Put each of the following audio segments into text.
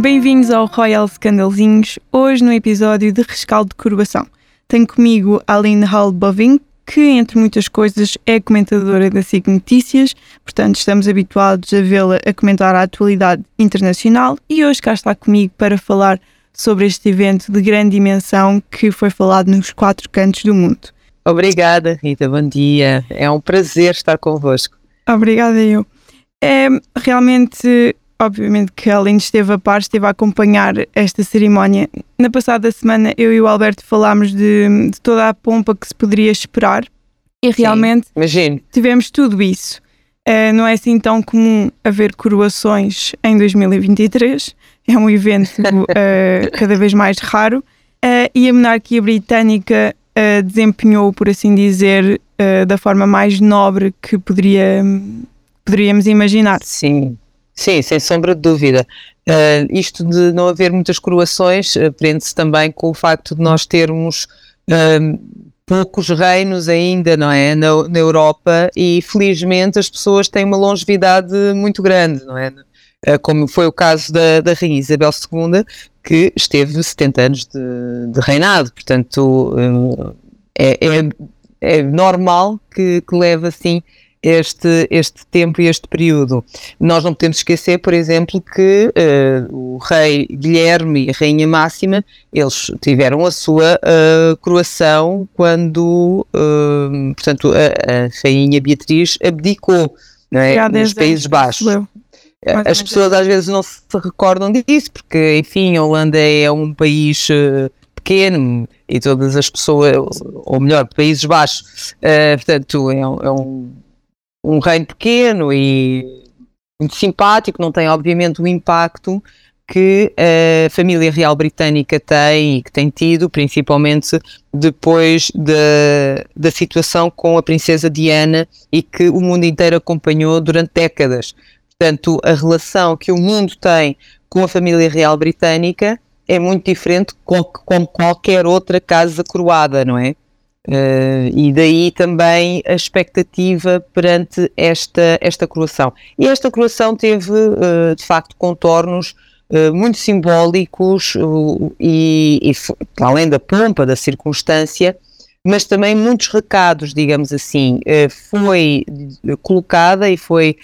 Bem-vindos ao Royal Scandalzinhos, hoje no episódio de Rescaldo de Curvação. Tenho comigo a Aline Halbovin, que, entre muitas coisas, é comentadora da SIC Notícias, portanto, estamos habituados a vê-la a comentar a atualidade internacional e hoje cá está comigo para falar sobre este evento de grande dimensão que foi falado nos quatro cantos do mundo. Obrigada, Rita, bom dia. É um prazer estar convosco. Obrigada, eu. É realmente obviamente que a Aline esteve a par, esteve a acompanhar esta cerimónia. Na passada semana eu e o Alberto falámos de, de toda a pompa que se poderia esperar e realmente Sim, tivemos tudo isso. Uh, não é assim tão comum haver coroações em 2023, é um evento uh, cada vez mais raro uh, e a monarquia britânica desempenhou, por assim dizer, da forma mais nobre que poderia, poderíamos imaginar. Sim, Sim, sem sombra de dúvida. Uh, isto de não haver muitas coroações uh, prende-se também com o facto de nós termos uh, poucos reinos ainda, não é? Na, na, Europa e felizmente as pessoas têm uma longevidade muito grande, não é? como foi o caso da, da Rainha Isabel II, que esteve 70 anos de, de reinado, portanto é, é, é normal que, que leve assim este, este tempo e este período. Nós não podemos esquecer, por exemplo, que uh, o rei Guilherme e a rainha Máxima, eles tiveram a sua uh, coroação quando, uh, portanto, a, a, rainha Beatriz abdicou é? nos Países Baixos. As pessoas às vezes não se recordam disso, porque, enfim, a Holanda é um país pequeno e todas as pessoas, ou melhor, Países Baixos, portanto, é é um um reino pequeno e muito simpático, não tem obviamente o impacto que a família real britânica tem e que tem tido, principalmente depois da, da situação com a princesa Diana e que o mundo inteiro acompanhou durante décadas. Portanto, a relação que o mundo tem com a família real britânica é muito diferente com, com qualquer outra casa coroada, não é? Uh, e daí também a expectativa perante esta, esta coroação. E esta coroação teve, uh, de facto, contornos uh, muito simbólicos e, e, além da pompa, da circunstância, mas também muitos recados, digamos assim. foi colocada e foi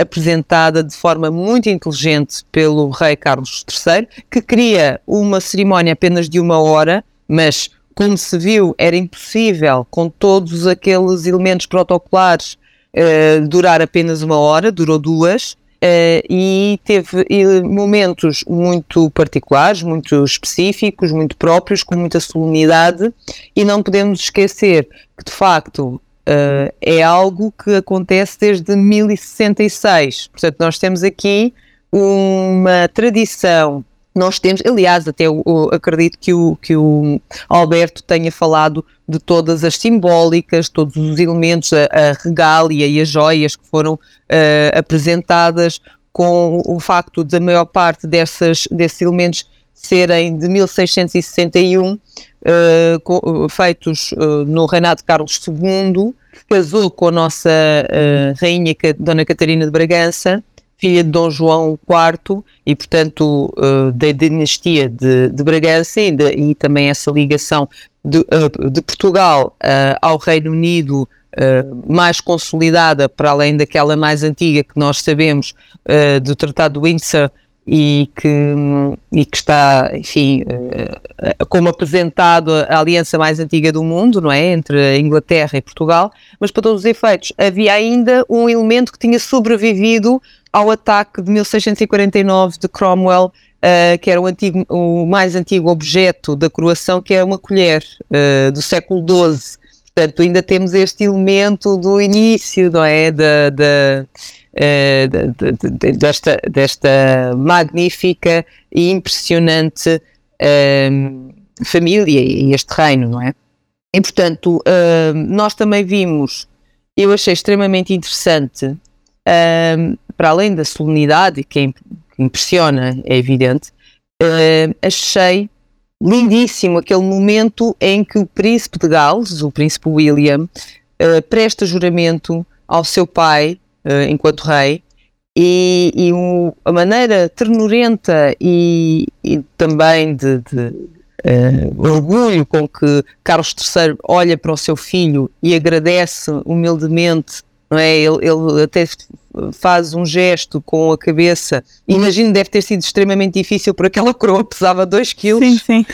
apresentada de forma muito inteligente pelo rei Carlos III, que queria uma cerimónia apenas de uma hora, mas como se viu, era impossível, com todos aqueles elementos protocolares, uh, durar apenas uma hora, durou duas, uh, e teve momentos muito particulares, muito específicos, muito próprios, com muita solenidade, e não podemos esquecer que, de facto, uh, é algo que acontece desde 1066. Portanto, nós temos aqui uma tradição nós temos, aliás, até eu, acredito que o, que o Alberto tenha falado de todas as simbólicas, todos os elementos, a, a regália e as joias que foram uh, apresentadas, com o facto da maior parte dessas, desses elementos serem de 1661, uh, co, feitos uh, no reinado de Carlos II, que casou com a nossa rainha Dona Catarina de Bragança, filha de Dom João IV e, portanto, uh, da dinastia de, de Bragança e, de, e, também essa ligação de, uh, de Portugal uh, ao Reino Unido mais consolidada, para além daquela mais antiga que nós sabemos do Tratado de Windsor e que, e que está, enfim, como apresentado a aliança mais antiga do mundo, não é? Entre a Inglaterra e Portugal, mas para todos os efeitos, havia ainda um elemento que tinha sobrevivido ao ataque de 1649 de Cromwell, uh, que era o, antigo, o, mais antigo objeto da coroação, que é uma colher uh, do século XII. Portanto, ainda temos este elemento do início, não é? Da, da, uh, desta, desta magnífica e impressionante família e este reino, não é? E, portanto, nós também vimos, eu achei extremamente interessante para além da solenidade, que, impressiona, é evidente, uh, achei lindíssimo aquele momento em que o príncipe de Gales, o príncipe William, uh, presta juramento ao seu pai uh, enquanto rei e, e o, a maneira ternurenta e, e também de, de uh, orgulho com que Carlos III olha para o seu filho e agradece humildemente, não é? Ele, ele até faz um gesto com a cabeça. Imagino deve ter sido extremamente difícil por aquela coroa pesava 2 quilos. Sim, sim.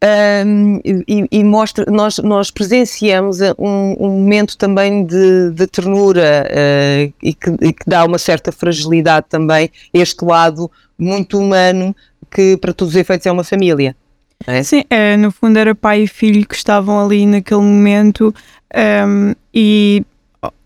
Um, e, e, mostra, nós, nós presenciamos um, um momento também de, de ternura uh, e, que, e, que, dá uma certa fragilidade também, este lado muito humano que para todos os efeitos é uma família. É? Sim, é, no fundo era pai e filho que estavam ali naquele momento um, e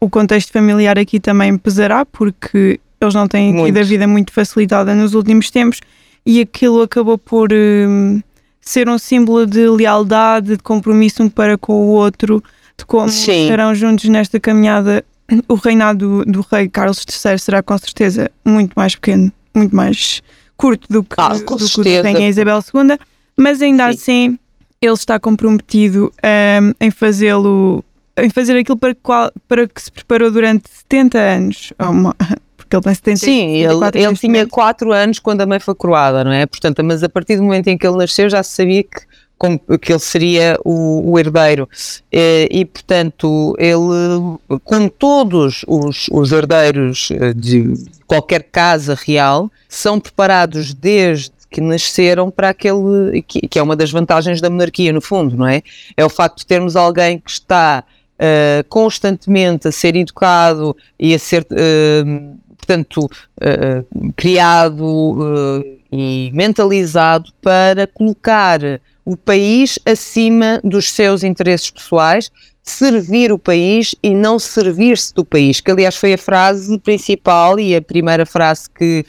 o contexto familiar aqui também pesará porque eles não têm tido a vida muito facilitada nos últimos tempos e aquilo acabou por um, ser um símbolo de lealdade, de compromisso um para com o outro, de como Sim. estarão juntos nesta caminhada. O reinado do, do rei Carlos III será com certeza muito mais pequeno, muito mais curto do que, ah, do que o da rainha Isabel II, mas ainda Sim. assim ele está comprometido um, em fazê-lo em fazer aquilo para, qual, para que se preparou durante 70 anos, uma, porque ele tem 70 Sim, ele, ele tinha 4 anos quando a mãe foi coroada, não é? Portanto, mas a partir do momento em que ele nasceu já se sabia que, que ele seria o, o herdeiro. E, e, portanto, ele, como todos os, os herdeiros eh, de qualquer casa real, são preparados desde que nasceram para aquele que, que, é uma das vantagens da monarquia no fundo, não é? É o facto de termos alguém que está uh, constantemente a ser educado e a ser uh, portanto, uh, criado e mentalizado para colocar o país acima dos seus interesses pessoais, servir o país e não servir-se do país, que aliás foi a frase principal e a primeira frase que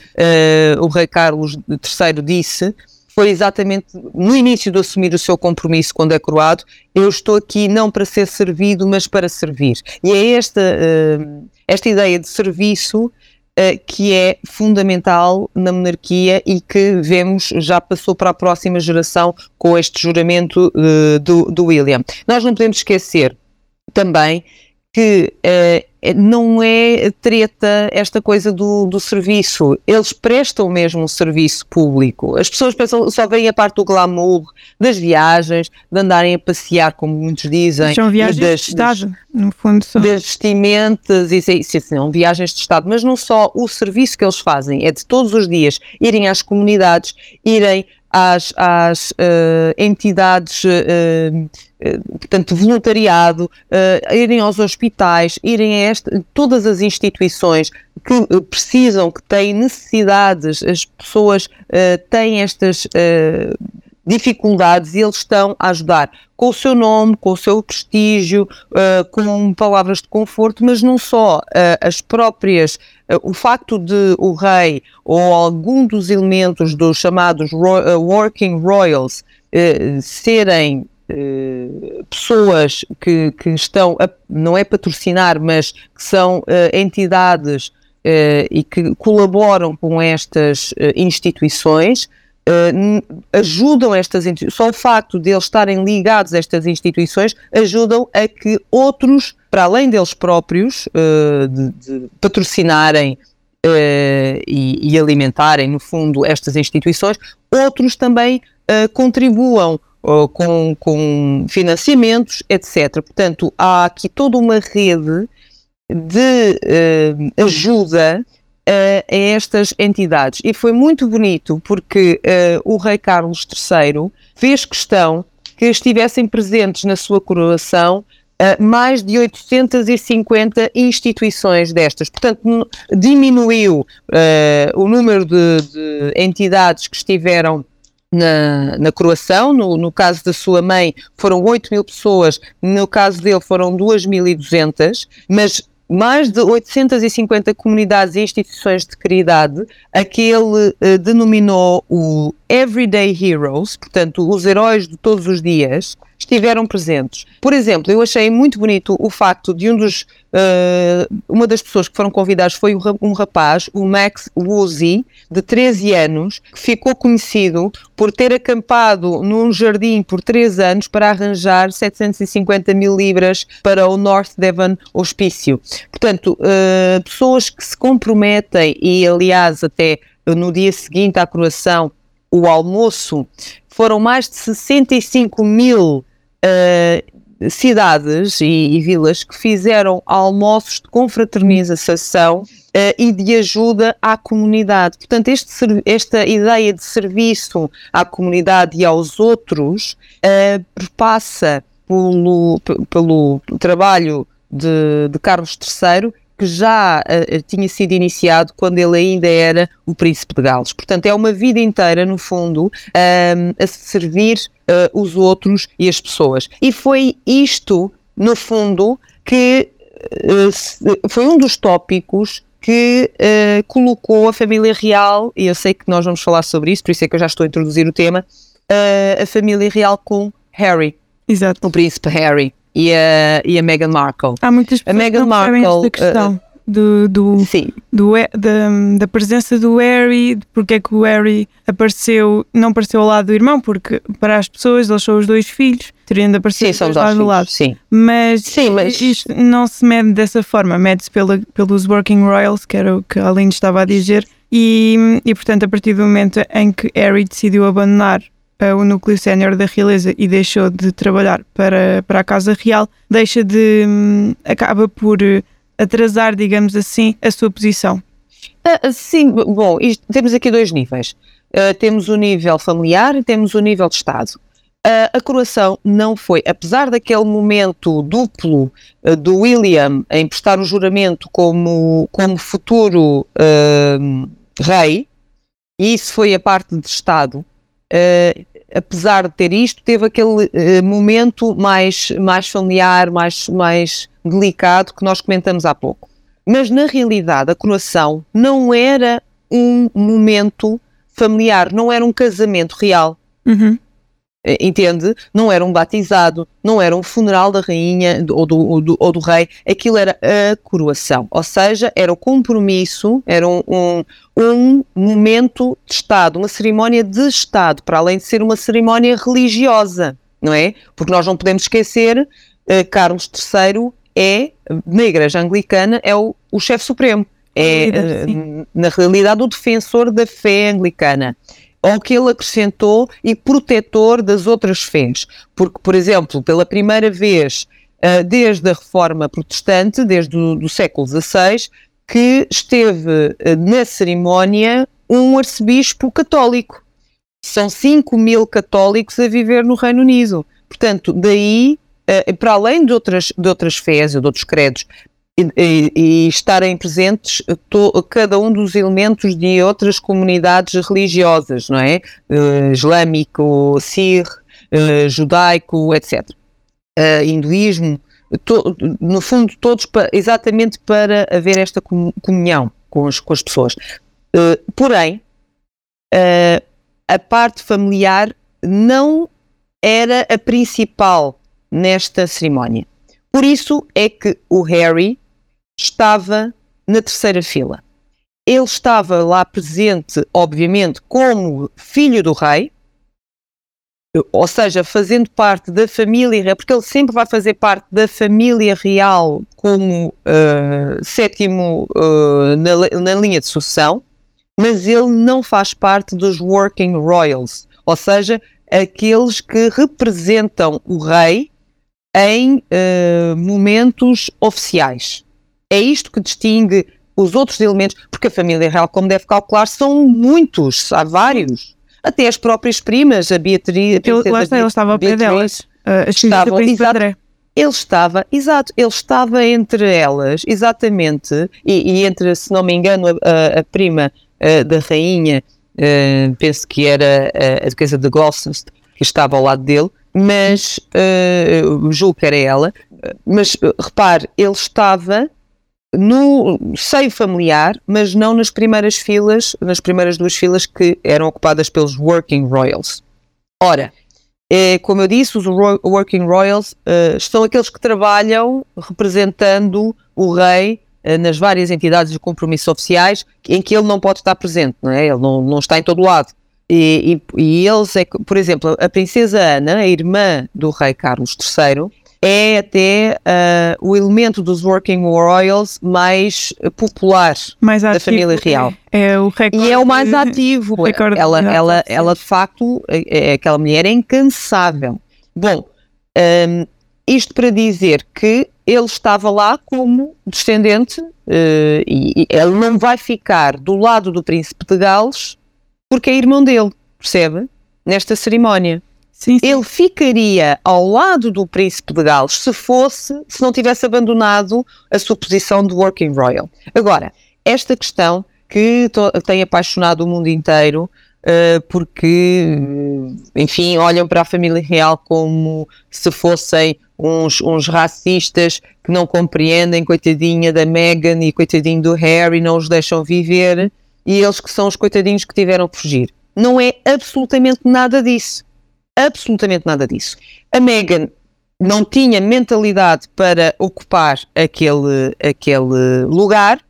o rei Carlos III disse, foi exatamente no início de assumir o seu compromisso quando é coroado, eu estou aqui não para ser servido, mas para servir. E é esta, uh, esta ideia de serviço uh, que é fundamental na monarquia e que vemos já passou para a próxima geração com este juramento uh, do, do William. Nós não podemos esquecer também que não é treta esta coisa do, do serviço. Eles prestam mesmo um serviço público. As pessoas pensam, só veem a parte do glamour, das viagens, de andarem a passear, como muitos dizem. São viagens das, de Estado, das, no fundo. São. Das vestimentas, e sim, são viagens de Estado, mas não só o serviço que eles fazem, é de todos os dias irem às comunidades, irem às, às uh, entidades, uh, portanto, voluntariado, irem aos hospitais, irem a esta, todas as instituições que precisam, que têm necessidades, as pessoas têm estas dificuldades e eles estão a ajudar com o seu nome, com o seu prestígio, uh, com palavras de conforto, mas não só uh, as próprias, uh, o facto de o rei ou algum dos elementos dos chamados ro working royals serem pessoas que, que estão, a, não é patrocinar, mas que são entidades e que colaboram com estas instituições, Uh, ajudam estas só o facto de eles estarem ligados a estas instituições ajudam a que outros, para além deles próprios, uh, de, de, patrocinarem uh, e, e, alimentarem, no fundo, estas instituições, outros também contribuam com, com financiamentos, etc. Portanto, há aqui toda uma rede de ajuda a, a estas entidades. E foi muito bonito porque uh, o rei Carlos III fez questão que estivessem presentes na sua coroação Uh, mais de 850 instituições destas. Portanto, diminuiu uh, o número de, de, entidades que estiveram na, na coroação. No, no, caso da sua mãe, foram 8 mil pessoas, no caso dele, foram 2.200, mas mais de 850 comunidades e instituições de caridade, a que ele uh, denominou o Everyday Heroes, portanto, os heróis de todos os dias, estiveram presentes. Por exemplo, eu achei muito bonito o facto de um dos, uh, uma das pessoas que foram convidadas foi um rapaz, o Max Woozy, de 13 anos, que ficou conhecido por ter acampado num jardim por 3 anos para arranjar 750 mil libras para o North Devon Hospício. Portanto, uh, pessoas que se comprometem e, aliás, até no dia seguinte à coroação, o almoço, foram mais de 65 mil uh, cidades e, e, vilas que fizeram almoços de confraternização uh, e de ajuda à comunidade. Portanto, este, esta ideia de serviço à comunidade e aos outros uh, pelo, pelo trabalho de, de Carlos III que já uh, tinha sido iniciado quando ele ainda era o príncipe de Gales. Portanto, é uma vida inteira, no fundo, uh, a servir uh, os outros e as pessoas. E foi isto, no fundo, que foi um dos tópicos que colocou a família real, e eu sei que nós vamos falar sobre isso, por isso é que eu já estou a introduzir o tema, a família real com Harry. Exato. O príncipe Harry e a, e a Meghan Markle. Há muitas pessoas a Meghan que Markle, esta questão. Uh, do, do, Sim. do, da, da presença do Harry, porque é que o Harry apareceu, não apareceu ao lado do irmão, porque para as pessoas eles são os dois filhos, teriam de aparecer sim, dois lado do lado. Sim. Mas, sim, mas isto não se mede dessa forma, mede-se pelos Working Royals, que era o que a Aline estava a dizer, e, e portanto a partir do momento em que Harry decidiu abandonar o núcleo sénior da realeza e deixou de trabalhar para, para a Casa Real, deixa de. Hum, acaba por eh, atrasar, digamos assim, a sua posição. Uh, sim, bom, isto, temos aqui dois níveis. Uh, temos o nível familiar e temos o nível de Estado. Uh, a coroação não foi, apesar daquele momento duplo do William em prestar o juramento como, como futuro rei, e isso foi a parte de Estado, uh, apesar de ter isto, teve aquele uh, momento mais, mais familiar, mais, mais delicado que nós comentamos há pouco. Mas na realidade, a coroação não era um momento familiar, não era um casamento real. Uhum. Eh, entende? Não era um batizado, não era um funeral da rainha ou do, ou do, ou do rei, aquilo era a coroação, ou seja, era o compromisso, era um, um, um, momento de Estado, uma cerimónia de Estado, para além de ser uma cerimónia religiosa, não é? Porque nós não podemos esquecer, uh, Carlos III é, na Igreja Anglicana, é o, o chefe supremo, é, na realidade, o defensor da fé anglicana ao que ele acrescentou e protetor das outras fés. Porque, por exemplo, pela primeira vez uh, desde a Reforma Protestante, desde o século XVI, que esteve uh, na cerimónia um arcebispo católico. São 5 mil católicos a viver no Reino Unido. Portanto, daí, uh, para além de outras, de outras fés ou de outros credos, e, e, estarem presentes to, cada um dos elementos de outras comunidades religiosas, não é? Uh, islâmico, sir, uh, judaico, etc. Uh, hinduísmo, to, no fundo, todos pa, exatamente para haver esta comunhão com com as pessoas. porém, a parte familiar não era a principal nesta cerimónia. Por isso é que o Harry estava na terceira fila. Ele estava lá presente, obviamente, como filho do rei, ou seja, fazendo parte da família real, porque ele sempre vai fazer parte da família real como uh, sétimo uh, na, na linha de sucessão, mas ele não faz parte dos Working Royals, ou seja, aqueles que representam o rei em uh, momentos oficiais. É isto que distingue os outros elementos, porque a família real, como deve calcular, são muitos, há vários. Até as próprias primas, a Beatriz. A lá está, ele estava ao pé delas. Uh, estava, exato, ele estava, exato, ele estava entre elas, exatamente, e, e entre, se não me engano, a, a prima uh, da rainha, penso que era a duquesa de Gloucester, que estava ao lado dele, mas uh, julgo que era ela, mas repare, ele estava no seio familiar, mas não nas primeiras filas, nas primeiras duas filas que eram ocupadas pelos Working Royals. Ora, É, como eu disse, os Working Royals uh, são aqueles que trabalham representando o rei uh, nas várias entidades de compromisso oficiais em que ele não pode estar presente, não é? Ele não, não está em todo lado. E, e, e eles, é, por exemplo, a princesa Ana, a irmã do rei Carlos III, é até uh, o elemento dos Working Royals mais popular mais da família real. É, é o recorde, e é o mais ativo. O ela, ela, ela, de facto, é, é, aquela mulher é incansável. Bom, um, isto para dizer que ele estava lá como descendente uh, e, e ele não vai ficar do lado do príncipe de Gales porque é irmão dele, percebe? Nesta cerimónia. Sim, sim. Ele ficaria ao lado do príncipe de Gales se fosse, se não tivesse abandonado a sua posição de Working Royal. Agora, esta questão que tem apaixonado o mundo inteiro, uh, porque, enfim, olham para a família real como se fossem uns, uns racistas que não compreendem, coitadinha da Meghan e coitadinho do Harry, não os deixam viver e eles que são os coitadinhos que tiveram que fugir. Não é absolutamente nada disso. Absolutamente nada disso. A Meghan não tinha mentalidade para ocupar aquele, aquele lugar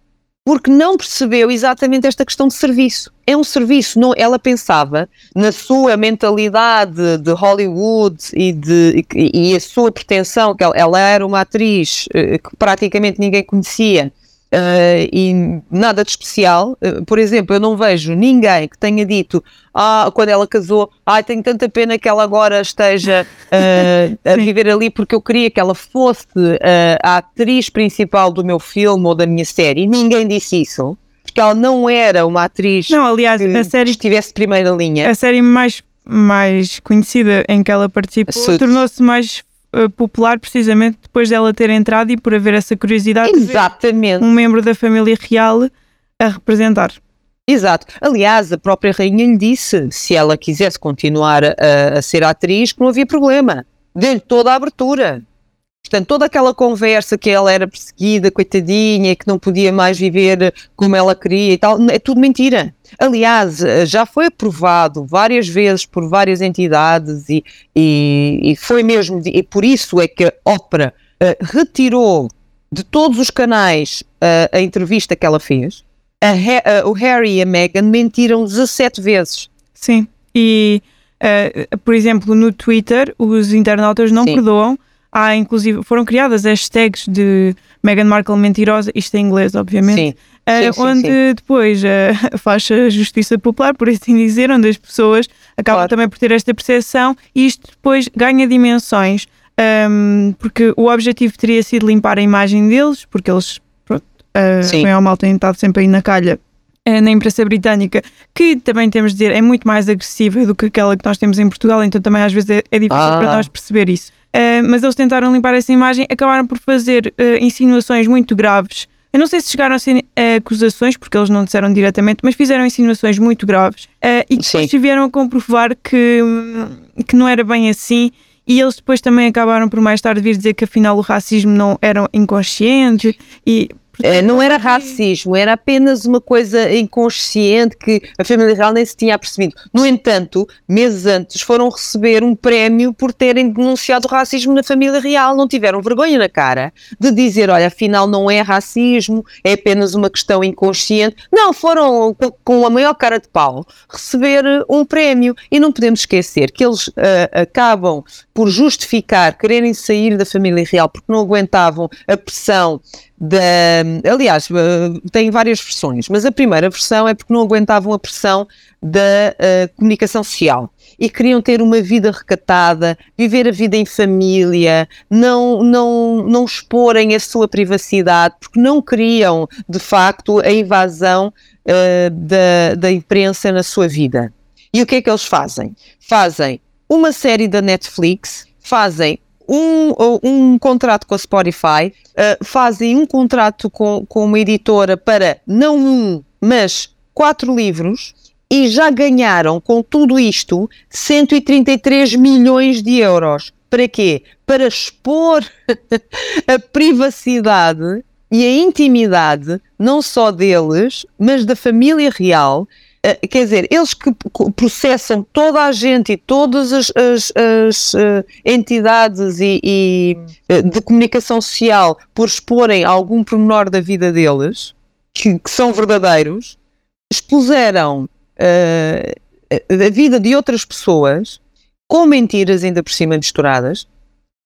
porque não percebeu exatamente esta questão de serviço. É um serviço, não, ela pensava na sua mentalidade de Hollywood e, de, e, e a sua pretensão, que ela, ela era uma atriz eh, que praticamente ninguém conhecia, Uh, e nada de especial. Uh, por exemplo, eu não vejo ninguém que tenha dito, ah, quando ela casou, ah, tenho tanta pena que ela agora esteja uh, a viver ali porque eu queria que ela fosse a atriz principal do meu filme ou da minha série. Ninguém disse isso. Porque ela não era uma atriz não, aliás, que a série, estivesse de primeira linha. A série mais, mais conhecida em que ela participou tornou-se mais eh, popular precisamente depois dela ter entrado e por haver essa curiosidade Exatamente. um membro da família real a representar. Exato. Aliás, a própria rainha lhe disse, se ela quisesse continuar a, a ser atriz, que não havia problema. Deu-lhe toda a abertura. Portanto, toda aquela conversa que ela era perseguida, coitadinha, que não podia mais viver como ela queria e tal, é tudo mentira. Aliás, já foi aprovado várias vezes por várias entidades e, e, e foi mesmo, e por isso é que a ópera uh, retirou de todos os canais uh, a entrevista que ela fez. A, uh, o Harry e a Meghan mentiram 17 vezes. Sim, e por exemplo, no Twitter, os internautas não Sim. perdoam há inclusive, foram criadas hashtags de Meghan Markle mentirosa, isto em inglês, obviamente. Sim. Uh, sim, onde sim. depois uh, faz a justiça popular, por assim dizer, onde as pessoas acabam claro. também por ter esta percepção e isto depois ganha dimensões, um, porque o objetivo teria sido limpar a imagem deles, porque eles, pronto, uh, bem ou mal, têm estado sempre aí na calha uh, na imprensa britânica, que também temos de dizer é muito mais agressiva do que aquela que nós temos em Portugal, então também às vezes é, é difícil ah. para nós perceber isso. Uh, mas eles tentaram limpar essa imagem, acabaram por fazer uh, insinuações muito graves. Eu não sei se chegaram a ser uh, acusações, porque eles não disseram diretamente, mas fizeram insinuações muito graves e depois vieram a comprovar que, que não era bem assim. E eles depois também acabaram por mais tarde vir dizer que afinal o racismo não era inconsciente e eh, não era racismo, era apenas uma coisa inconsciente que a família real nem se tinha percebido. No entanto, meses antes foram receber um prémio por terem denunciado o racismo na família real. Não tiveram vergonha na cara de dizer: olha, afinal não é racismo, é apenas uma questão inconsciente. Não, foram com a maior cara de pau receber um prémio. E não podemos esquecer que eles uh, acabam por justificar quererem sair da família real porque não aguentavam a pressão da. Aliás, eh, tem várias versões, mas a primeira versão é porque não aguentavam a pressão da uh, comunicação social e queriam ter uma vida recatada, viver a vida em família, não, não, não exporem a sua privacidade, porque não queriam, de facto, a invasão uh, da, da imprensa na sua vida. E o que é que eles fazem? Fazem uma série da Netflix, fazem um, um contrato com a Spotify, uh, fazem um contrato com, com uma editora para não um, mas quatro livros e já ganharam com tudo isto 133 milhões de euros. Para quê? Para expor a privacidade e a intimidade não só deles, mas da família real quer dizer, eles que processam toda a gente e todas as, as, as uh, entidades e, e de comunicação social por exporem algum pormenor da vida deles, que, que são verdadeiros, expuseram a vida de outras pessoas com mentiras ainda por cima misturadas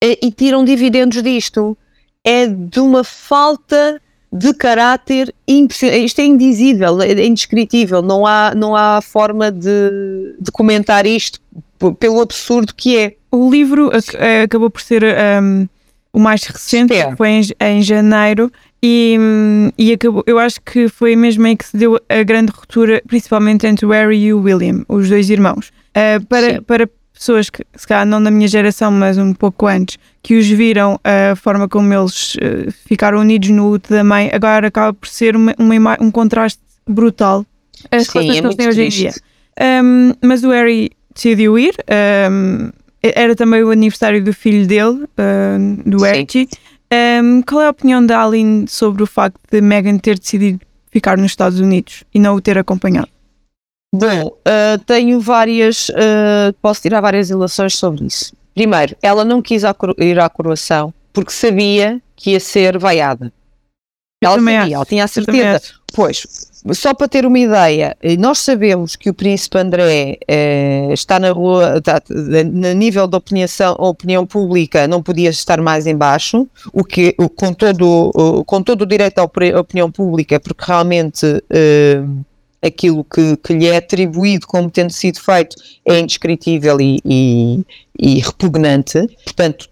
e tiram dividendos disto. É de uma falta de caráter impressionante. Isto é indizível, é indescritível. Não há, não há forma de, de comentar isto pelo absurdo que é. O livro eh, acabou por ser um, o mais recente, é. foi em, em janeiro, e, e acabou, eu acho que foi mesmo aí que se deu a grande ruptura, principalmente entre o Harry e o William, os dois irmãos. Uh, para, para pessoas que, se calhar não da minha geração, mas um pouco antes, que os viram a forma como eles uh, ficaram unidos no luto da mãe, agora acaba por ser uma, uma um contraste brutal. As Sim, é que eles têm hoje em dia. Um, mas o Harry decidiu ir. Um, era também o aniversário do filho dele, uh, do Archie. Um, qual é a opinião da Aline sobre o facto de Meghan ter decidido ficar nos Estados Unidos e não o ter acompanhado? Bom, uh, tenho várias, uh, posso tirar várias ilações sobre isso. Primeiro, ela não quis ir à coroação porque sabia que ia ser vaiada. Ela sabia, ela tinha a certeza. Pois, só para ter uma ideia, nós sabemos que o príncipe André eh, está na rua, está, no nível da opinião, opinião pública, não podia estar mais embaixo, o que com todo, com todo o direito à opinião pública, porque realmente eh, aquilo que, que, lhe é atribuído como tendo sido feito é indescritível e, e, e repugnante. Portanto,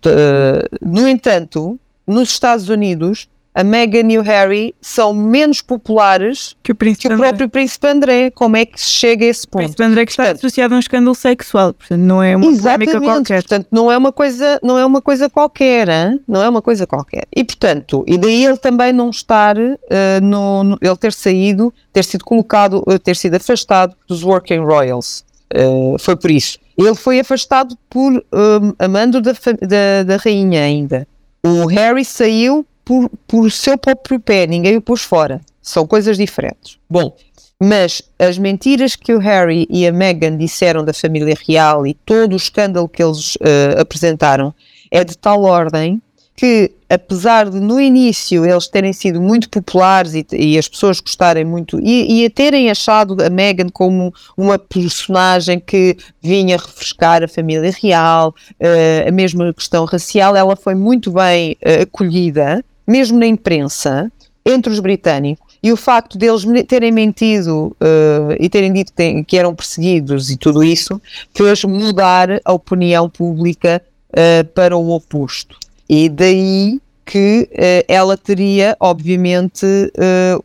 no entanto, nos Estados Unidos a Meghan e o Harry são menos populares que o, que o próprio Príncipe André. Como é que se chega a esse ponto? O Príncipe André que está portanto, associado a um escândalo sexual, portanto não é uma polémica qualquer. Portanto, não é uma coisa, não é uma coisa qualquer, hein? não é uma coisa qualquer. E portanto, e daí ele também não estar, uh, no, no, ele ter saído, ter sido colocado, uh, ter sido afastado dos Working Royals. Uh, foi por isso. Ele foi afastado por um, amando da, da, da rainha ainda. O Harry saiu por, por seu próprio pé, ninguém o pôs fora. São coisas diferentes. Bom, mas as mentiras que o Harry e a Meghan disseram da família real e todo o escândalo que eles uh, apresentaram é de tal ordem que, apesar de no início eles terem sido muito populares e, e as pessoas gostarem muito e, e, a terem achado a Meghan como uma personagem que vinha refrescar a família real, uh, a mesma questão racial, ela foi muito bem uh, acolhida mesmo na imprensa, entre os britânicos, e o facto deles terem mentido uh, e terem dito que, que, eram perseguidos e tudo isso, fez mudar a opinião pública uh, para o oposto. E daí que uh, ela teria, obviamente,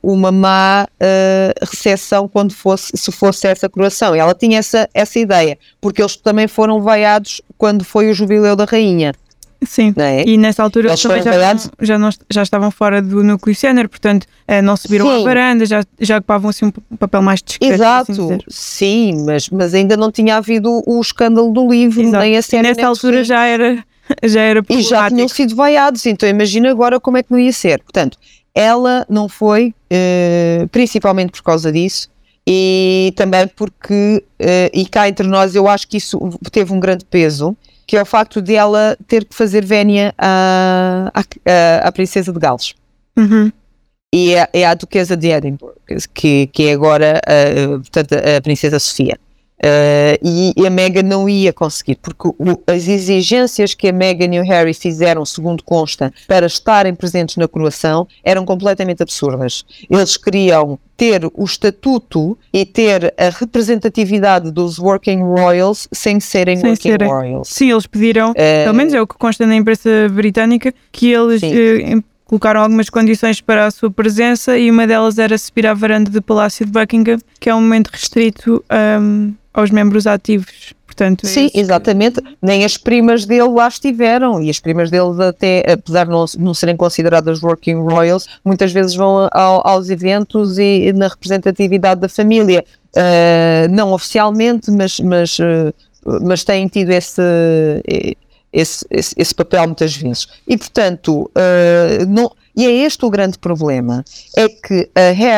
uma má recepção quando fosse, se fosse essa coroação. Ela tinha essa, essa ideia, porque eles também foram vaiados quando foi o jubileu da rainha. Sim, é? e nessa altura eles também já, já, não, já estavam fora do núcleo Senner, portanto eh, não subiram sim. à varanda, já, já ocupavam assim um papel mais discreto. Exato, assim sim, mas, mas ainda não tinha havido o escândalo do livro, Exato. nem a cena. E nessa altura já era, já era E já tinham sido vaiados, então imagina agora como é que não ia ser. Portanto, ela não foi, uh, principalmente por causa disso, e também porque, uh, e cá entre nós, eu acho que isso teve um grande peso, que é o facto de ela ter que fazer vénia à, à, à princesa de Gales. Uhum. E é, é, a duquesa de Edinburgh, que, que é agora uh, portanto, a princesa Sofia. Uh, e, a Meghan não ia conseguir, porque o, as exigências que a Meghan e o Harry fizeram, segundo consta, para estarem presentes na coroação, eram completamente absurdas. Eles queriam ter o estatuto e ter a representatividade dos Working Royals sem serem sem Working serem. Royals. Sim, eles pediram, uh, pelo menos é o que consta na imprensa britânica, que eles uh, colocaram algumas condições para a sua presença e uma delas era subir à varanda do Palácio de Buckingham, que é um momento restrito um, aos membros ativos. Portanto, é Sim, exatamente. Nem as primas dele lá estiveram. E as primas dele, até, apesar de não, não serem consideradas working royals, muitas vezes vão ao, aos eventos e, e, na representatividade da família. Uh, não oficialmente, mas, mas, uh, mas têm tido esse, esse, esse, esse, papel muitas vezes. E, portanto, uh, não, e é este o grande problema: é que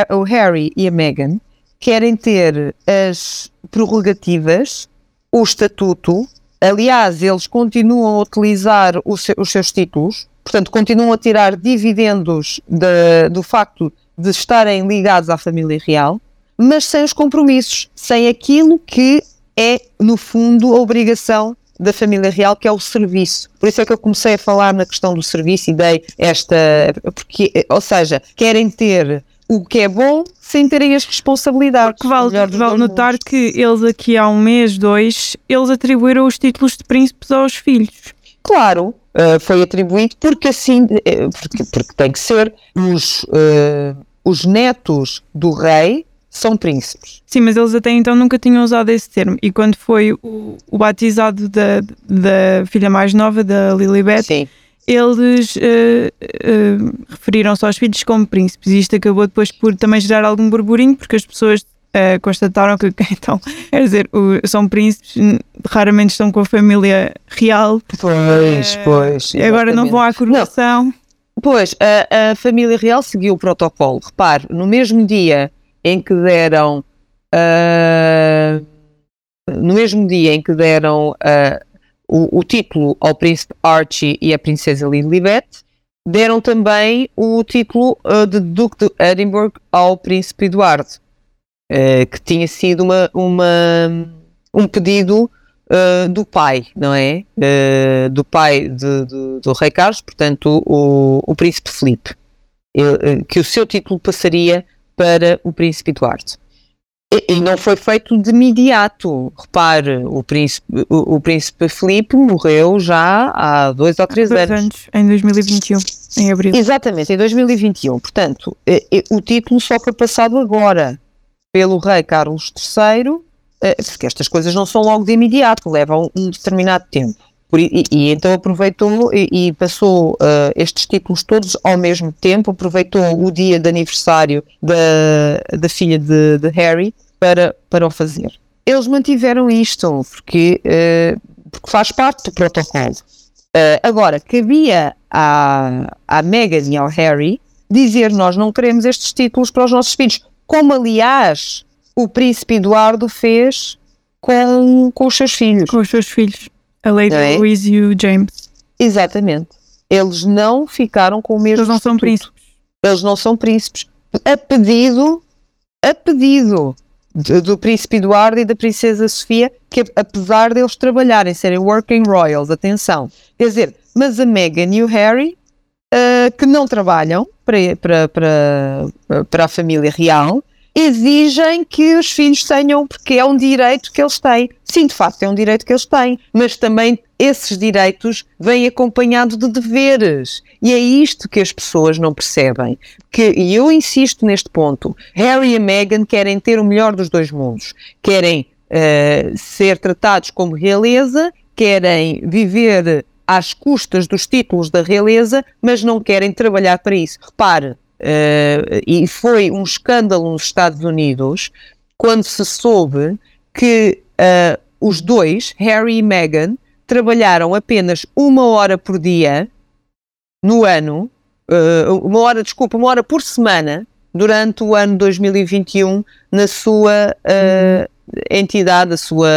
o Harry e a Meghan querem ter as prerrogativas, o estatuto. Aliás, eles continuam a utilizar seu, os seus títulos, portanto, continuam a tirar dividendos de, do facto de estarem ligados à família real, mas sem os compromissos, sem aquilo que é, no fundo, a obrigação da família real, que é o serviço. Por isso é que eu comecei a falar na questão do serviço e dei esta. Porque, ou seja, querem ter o que é bom sem terem as responsabilidades. Porque vale, vale notar que eles aqui há um mês, dois, eles atribuíram os títulos de príncipes aos filhos. Claro, uh, foi atribuído porque assim, uh, porque, porque tem que ser os, uh, os netos do rei são príncipes. Sim, mas eles até então nunca tinham usado esse termo. E quando foi o, o batizado da, da filha mais nova, da Lilibet, Sim. Eles uh, uh, referiram-se aos filhos como príncipes. E isto acabou depois por também gerar algum burburinho, porque as pessoas uh, constataram que, então, quer dizer, o, são príncipes, raramente estão com a família real. Pois, pois. Agora não vão à coroação. Não. Pois, a, a família real seguiu o protocolo. Repare, no mesmo dia em que deram uh, no mesmo dia em que deram uh, o, o, título ao príncipe Archie e à princesa Lilibet, deram também o título uh, de Duque de Edinburgh ao príncipe Eduardo, que tinha sido uma, uma um pedido do pai, não é? do pai de, de, do rei Carlos, portanto o, o príncipe Felipe, que o seu título passaria para o príncipe Eduardo. E, e não foi feito de imediato. Repare, o príncipe, o, o príncipe Felipe morreu já há dois ou três dois anos. anos. Em 2021, em abril. Exatamente, em 2021. Portanto, o título só foi passado agora pelo rei Carlos III, eh, porque estas coisas não são logo de imediato, levam um determinado tempo. E, e, então aproveitou e, e passou uh, estes títulos todos ao mesmo tempo, aproveitou o dia de aniversário da, da filha de, de Harry para, para o fazer. Eles mantiveram isto porque, uh, porque faz parte do protocolo. Uh, agora, cabia à, à Meghan e ao Harry dizer nós não queremos estes títulos para os nossos filhos, como aliás o príncipe Eduardo fez com, com os seus filhos. Com os seus filhos. A Lady é? Louise e o James. Exatamente. Eles não ficaram com o mesmo. Eles não são príncipes. Eles não são príncipes. A pedido, a pedido do, príncipe Eduardo e da princesa Sofia, que apesar deles trabalharem, serem working royals, atenção. Quer dizer, mas a Meghan e o Harry, uh, que não trabalham para, para, para, para a família real, exigem que os filhos tenham, porque é um direito que eles têm. Sim, de facto, é um direito que eles têm, mas também esses direitos vêm acompanhados de deveres. E é isto que as pessoas não percebem. Que, e eu insisto neste ponto: Harry e Meghan querem ter o melhor dos dois mundos. Querem uh, ser tratados como realeza, querem viver às custas dos títulos da realeza, mas não querem trabalhar para isso. Repare, e foi um escândalo nos Estados Unidos quando se soube que uh, os dois, Harry e Meghan, trabalharam apenas uma hora por dia no ano, uh, uma hora, desculpa, uma hora por semana durante o ano 2021 na sua entidade, a sua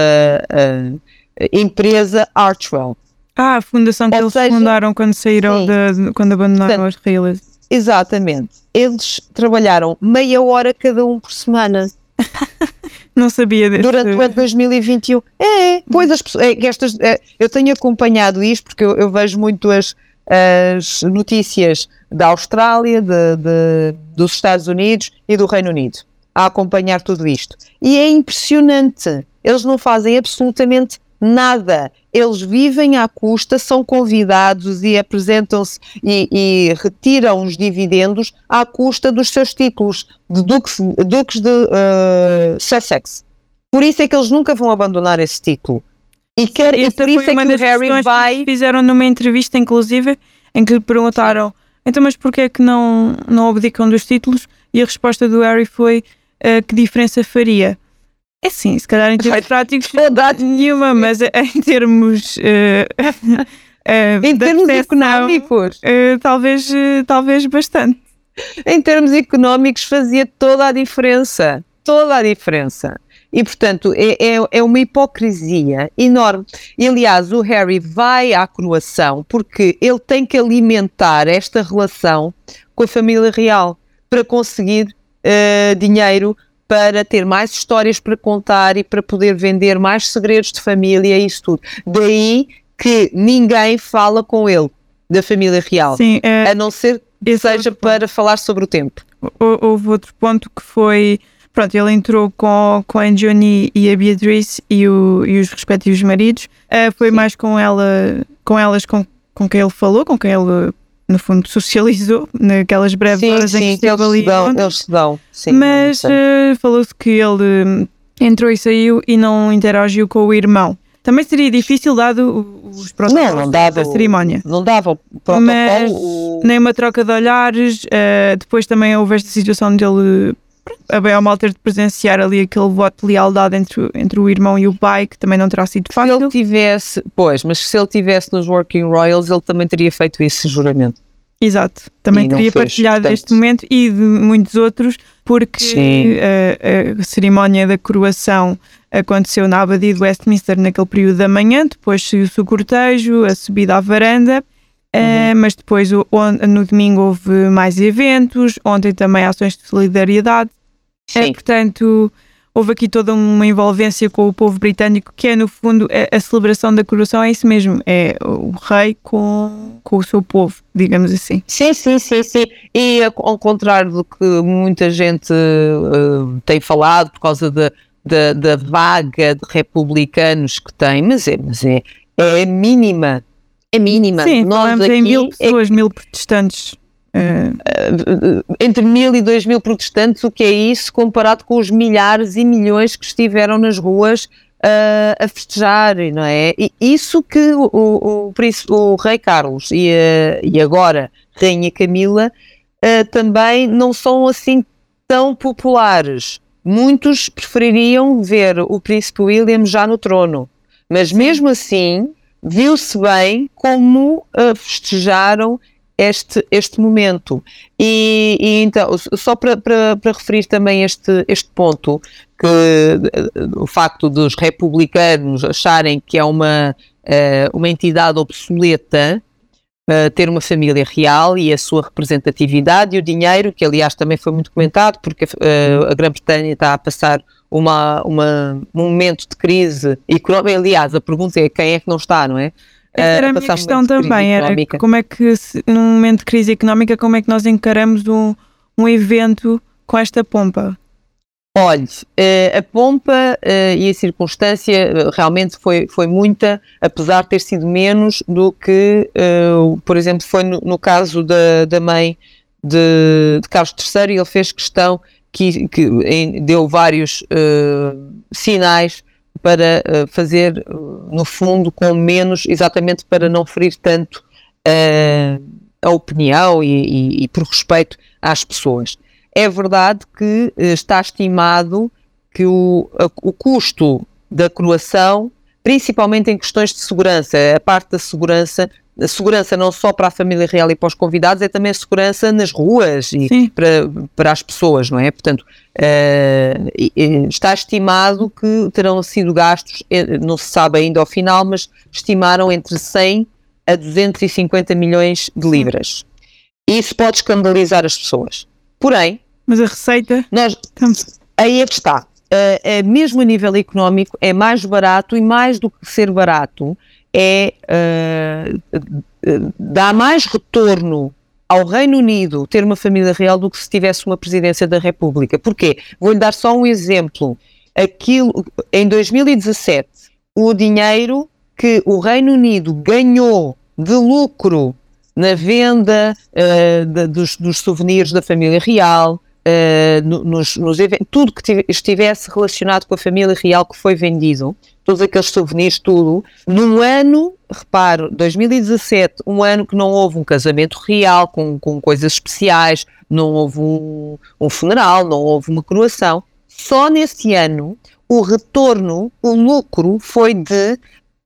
empresa Archwell. Ah, a fundação que Ou eles seja, fundaram quando saíram, de, quando abandonaram Portanto, as realias. Exatamente. Eles trabalharam meia hora cada um por semana. Não sabia disso. Durante o ano 2021. É, pois as pessoas. É, estas, é, eu tenho acompanhado isto porque eu, eu vejo muito as, as notícias da Austrália, de, de, dos Estados Unidos e do Reino Unido a acompanhar tudo isto. E é impressionante. Eles não fazem absolutamente nada. Eles vivem à custa, são convidados e apresentam-se e, e, retiram os dividendos à custa dos seus títulos de duques, duques de uh, Sussex. Por isso é que eles nunca vão abandonar esse título. E, quer, e por isso é que o Harry vai. Que fizeram numa entrevista, inclusive, em que lhe perguntaram: então, mas porquê é que não, não abdicam dos títulos? E a resposta do Harry foi: uh, que diferença faria? É sim, se calhar em termos práticos, saudade nenhuma, mas eh, em termos. Uh, uh, em termos económicos, uh, talvez, talvez bastante. Em termos económicos, fazia toda a diferença. toda a diferença. E, portanto, é, é, é, uma hipocrisia enorme. E, aliás, o Harry vai à coroação porque ele tem que alimentar esta relação com a família real para conseguir uh, dinheiro para ter mais histórias para contar e para poder vender mais segredos de família e isso tudo. Daí que ninguém fala com ele, da família real, Sim, é, a não ser que seja para falar sobre o tempo. Houve outro ponto que foi. Pronto, ele entrou com, com a Johnny e a Beatrice e, o, e os respectivos maridos. Uh, foi Sim. mais com ela, com elas com, com quem ele falou, com quem ele no fundo, socializou naquelas breves sim, horas sim, em que esteve ali. Dão, eles se dão, sim. Mas uh, falou-se que ele hum, entrou e saiu e não interagiu com o irmão. Também seria difícil dado os protocolos não, não dava, da cerimónia. Não dava o protocolo. Mas nem uma troca de olhares. Uh, depois também houve esta situação dele a bem ou mal ter de presenciar ali aquele voto de lealdade entre, entre o irmão e o pai, que também não terá sido fácil. Se ele tivesse, pois, mas se ele tivesse nos Working Royals, ele também teria feito esse juramento. Exato, também teria fez, partilhado portanto... este momento e de muitos outros, porque a, a, cerimónia da coroação aconteceu na Abadia de Westminster naquele período da manhã, depois seguiu-se o cortejo, a subida à varanda, uhum. uh, mas depois o, no domingo houve mais eventos, ontem também ações de solidariedade, é, portanto, houve aqui toda uma envolvência com o povo britânico, que é, no fundo, a, a, celebração da coroação é isso mesmo, é o rei com, com o seu povo, digamos assim. Sim, sim, sim, sim. E ao contrário do que muita gente uh, tem falado por causa da, da, da, vaga de republicanos que tem, mas é, mas é, é mínima. É mínima. Sim, Nós aqui, em mil é pessoas, é... mil protestantes. Uh, entre mil e dois mil protestantes, o que é isso comparado com os milhares e milhões que estiveram nas ruas uh, a festejar, não é? E isso que o, o, o, o rei Carlos e, e agora rainha Camila também não são assim tão populares. Muitos prefeririam ver o príncipe William já no trono, mas mesmo assim viu-se bem como festejaram este, este momento. E, e então, só para, referir também este, este ponto, que o facto dos republicanos acharem que é uma, eh, uma entidade obsoleta, Uh, ter uma família real e a sua representatividade e o dinheiro, que aliás também foi muito comentado, porque a Grã-Bretanha está a passar uma, uma, um momento de crise económica. Aliás, a pergunta é quem é que não está, não é? Essa era a minha questão também, era como é que, num momento de crise económica, como é que nós encaramos um, um evento com esta pompa? Olhe, eh, a pompa eh, e a circunstância eh, realmente foi, foi muita, apesar de ter sido menos do que, por exemplo, foi no, no caso da, da mãe de, de, Carlos III, e ele fez questão que, que deu vários sinais para uh, fazer, uh, no fundo, com menos, exatamente para não ferir tanto uh, a opinião e, e, e, por respeito às pessoas. É verdade que está estimado que o, a, o custo da coroação, principalmente em questões de segurança, a parte da segurança a segurança não só para a família real e para os convidados, é também a segurança nas ruas e para, para as pessoas, não é? Portanto, uh, está estimado que terão sido gastos, eh, não se sabe ainda ao final, mas estimaram entre 100 a 250 milhões de libras. Isso pode escandalizar as pessoas. Porém. Mas a receita. Nós, aí é que está. Uh, é, mesmo a nível económico, é mais barato e mais do que ser barato é uh, dá mais retorno ao Reino Unido ter uma família real do que se tivesse uma presidência da República. Porquê? Vou-lhe dar só um exemplo. Aquilo, em 2017, o dinheiro que o Reino Unido ganhou de lucro na venda uh, de, dos, dos, souvenirs da família real, uh, nos, nos tudo que estivesse relacionado com a família real que foi vendido, todos aqueles souvenirs, tudo, num ano, reparo, 2017, um ano que não houve um casamento real, com, com coisas especiais, não houve um, um funeral, não houve uma coroação, só nesse ano o retorno, o lucro foi de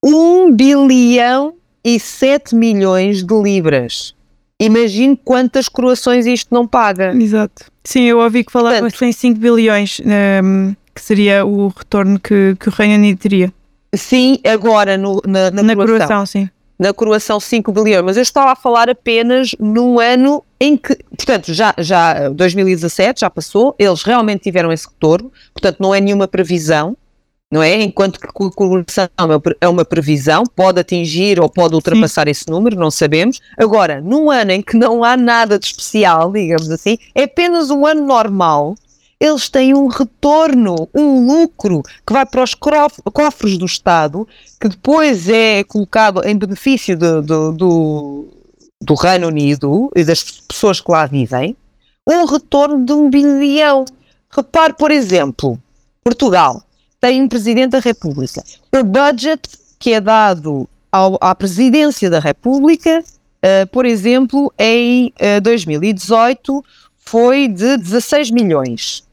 1 bilhão e 7 milhões de libras. Imagine quantas coroações isto não paga. Exato. Sim, eu ouvi que falava-se em 5 bilhões, um, que seria o retorno que, que o Reino Unido teria. Sim, agora no, na, na, na coroação. sim. Na coroação 5 bilhões, mas eu estava a falar apenas no ano em que, portanto, já, já 2017 já passou, eles realmente tiveram esse retorno, portanto não é nenhuma previsão, não é? Enquanto que a coroação é uma previsão, pode atingir ou pode ultrapassar Sim. esse número, não sabemos. Agora, num ano em que não há nada de especial, digamos assim, é apenas um ano normal, eles têm um retorno, um lucro que vai para os cofres do Estado, que depois é colocado em benefício do, do, do, do Reino Unido e das pessoas que lá vivem, um retorno de um bilhão. Repare, por exemplo, Portugal tem um Presidente da República. O budget que é dado ao, à Presidência da República, uh, por exemplo, em uh, 2018 foi de 16 milhões.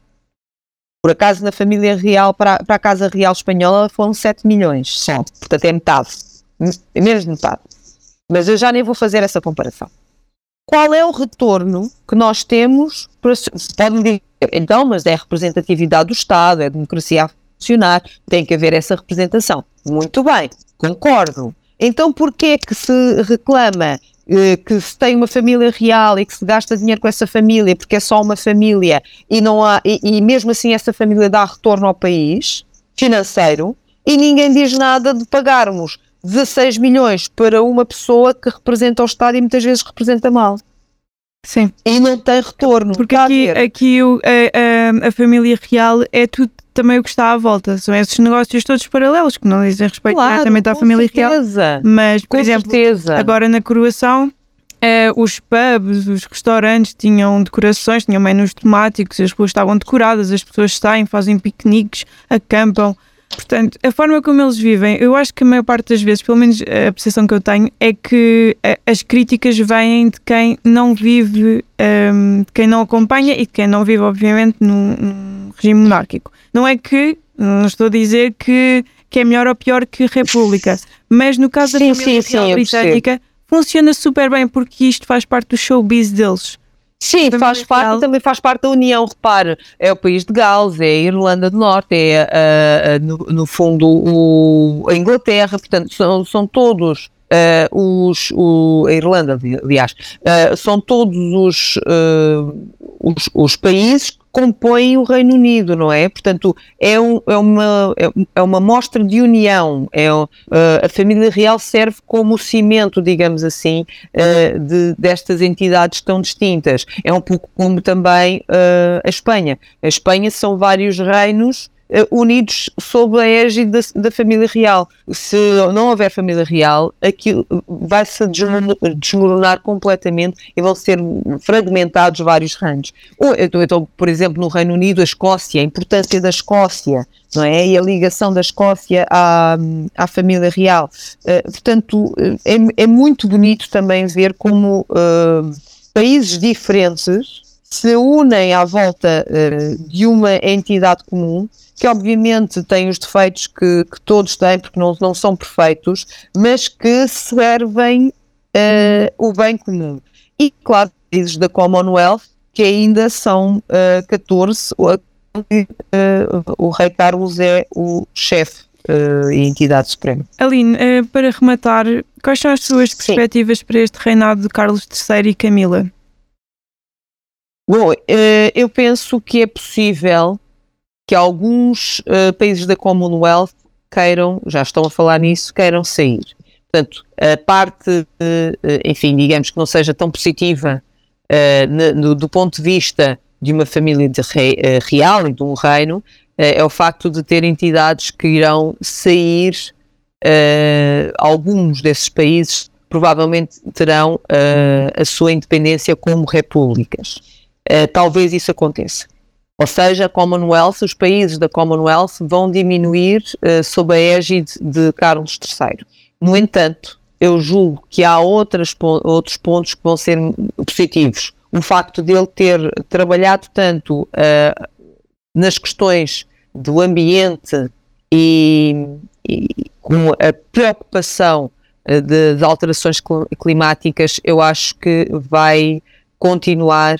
Por acaso, na família real, para, para a Casa Real Espanhola, foram 7 milhões só. Portanto, é metade. Menos de metade. Mas eu já nem vou fazer essa comparação. Qual é o retorno que nós temos? Podem dizer, então, mas é a representatividade do Estado, é a democracia a funcionar, tem que haver essa representação. Muito bem, concordo. Então, porquê é que se reclama que se tem uma família real e que se gasta dinheiro com essa família porque é só uma família e não há e, e, mesmo assim essa família dá retorno ao país financeiro e ninguém diz nada de pagarmos 16 milhões para uma pessoa que representa o Estado e muitas vezes representa mal. Sim. E não tem retorno. Porque aqui, aqui o, a, a, a, família real é tudo também o que está à volta. São esses negócios todos paralelos que não dizem respeito claro, diretamente à família certeza. real. Mas, por com exemplo, certeza. agora na coroação, eh, os pubs, os restaurantes tinham decorações, tinham menus temáticos, as ruas estavam decoradas, as pessoas saem, fazem piqueniques, acampam. Portanto, a forma como eles vivem, eu acho que a maior parte das vezes, pelo menos a percepção que eu tenho, é que eh, as críticas vêm de quem não vive, um, ehm, de quem não acompanha e de quem não vive, obviamente, num, num, regime monárquico. Não é que, não estou a dizer que, que é melhor ou pior que a República, mas no caso da família sim, sim, britânica, funciona super bem porque isto faz parte do showbiz deles. Sim, faz parte, também faz parte da União, repare, é o país de Gales, é a Irlanda do Norte, é no, no, fundo o, a Inglaterra, portanto são, são todos Uh, os, o, a Irlanda, aliás, uh, são todos os, uh, os, os, países compõem o Reino Unido, não é? Portanto, é, um, é, uma, é, é uma mostra de união. É, a família real serve como cimento, digamos assim, de, destas entidades tão distintas. É um pouco como também a Espanha. A Espanha são vários reinos unidos sob a égide da, da, família real. Se não houver família real, aquilo vai se desmoronar completamente e vão ser fragmentados vários reinos. Então, por exemplo, no Reino Unido, a Escócia, a importância da Escócia, não é? E a ligação da Escócia à, à família real. Uh, portanto, é, é, muito bonito também ver como uh, países diferentes se unem à volta uh, de uma entidade comum que obviamente tem os defeitos que, que todos têm, porque não, não são perfeitos, mas que servem uh, o bem comum. E, claro, países da Commonwealth, que ainda são uh, 14, uh, o rei Carlos é o chefe uh, e entidade suprema. Aline, uh, para rematar, quais são as suas perspectivas Sim. para este reinado de Carlos III e Camila? Bom, uh, eu penso que é possível que alguns uh, países da Commonwealth queiram, já estão a falar nisso, queiram sair. Portanto, a parte, uh, enfim, digamos que não seja tão positiva do ponto de vista de uma família de real e de um reino, é o facto de ter entidades que irão sair, alguns desses países provavelmente terão a sua independência como repúblicas. Talvez isso aconteça. Ou seja, a Commonwealth, os países da Commonwealth vão diminuir uh, sob a égide de Carlos III. No entanto, eu julgo que há outras, outros pontos que vão ser positivos. O facto de ele ter trabalhado tanto uh, nas questões do ambiente e, e com a preocupação de alterações climáticas, eu acho que vai continuar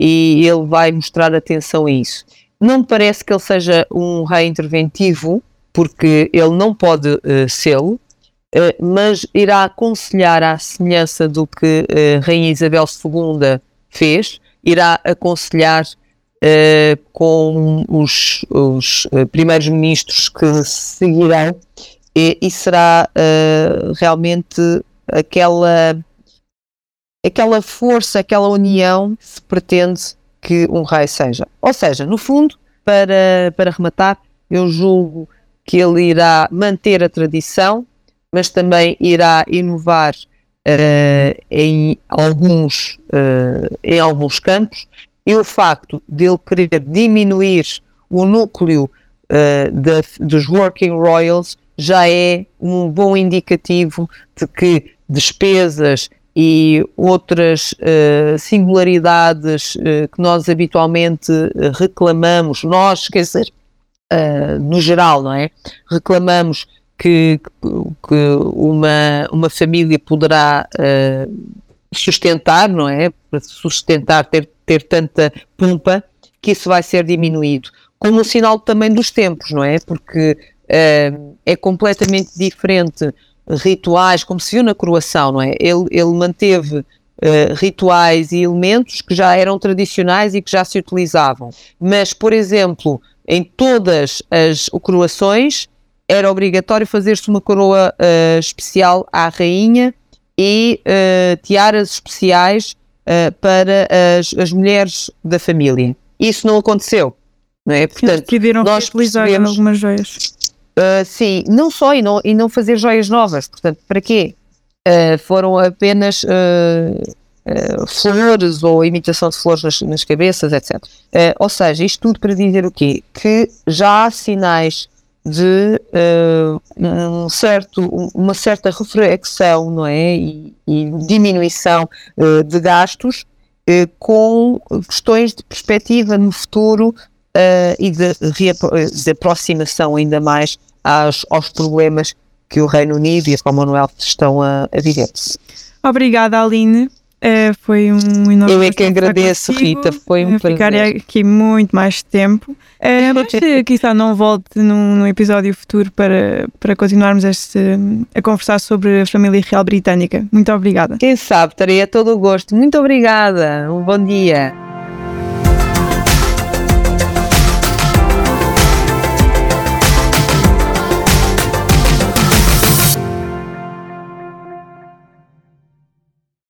e ele vai mostrar atenção a isso. Não me parece que ele seja um rei interventivo, porque ele não pode uh, sê-lo, uh, mas irá aconselhar à semelhança do que uh, Rainha Isabel II fez, irá aconselhar uh, com os, os primeiros ministros que seguirão e, e será realmente aquela aquela força, aquela união que se pretende que um rei seja. Ou seja, no fundo, para, para rematar, eu julgo que ele irá manter a tradição, mas também irá inovar uh, em, alguns, uh, em alguns campos, e o facto de ele querer diminuir o núcleo uh, de, dos Working Royals já é um bom indicativo de que despesas e outras uh, singularidades uh, que nós habitualmente uh, reclamamos, nós, quer dizer, no geral, não é? Reclamamos que, que uma, uma família poderá sustentar, não é? Para sustentar, ter, ter tanta pompa, que isso vai ser diminuído. Como um sinal também dos tempos, não é? Porque é completamente diferente rituais, como se viu na coroação, não é? Ele, ele manteve uh, rituais e elementos que já eram tradicionais e que já se utilizavam. Mas, por exemplo, em todas as coroações era obrigatório fazer-se uma coroa uh, especial à rainha e uh, tiaras especiais para as, as mulheres da família. Isso não aconteceu. Não é? Portanto, decidiram nós utilizar algumas joias. Uh, sim, não só e não, e não fazer joias novas. Portanto, para quê? Uh, foram apenas uh, flores ou imitação de flores nas, nas cabeças, etc. ou seja, isto tudo para dizer o quê? Que já há sinais de um certo, uma certa reflexão não é? e, e diminuição de gastos com questões de perspectiva no futuro uh, e de, de, aproximação ainda mais aos, aos problemas que o Reino Unido e a Commonwealth estão a, a viver. Obrigada, Aline. Uh, foi um enorme Eu é que agradeço, Rita. Foi um prazer. Ficar aqui muito mais tempo. Uh, mas quizá não volte num, num, episódio futuro para, para continuarmos este, a conversar sobre a família real britânica. Muito obrigada. Quem sabe, terei todo o gosto. Muito obrigada. Um bom dia.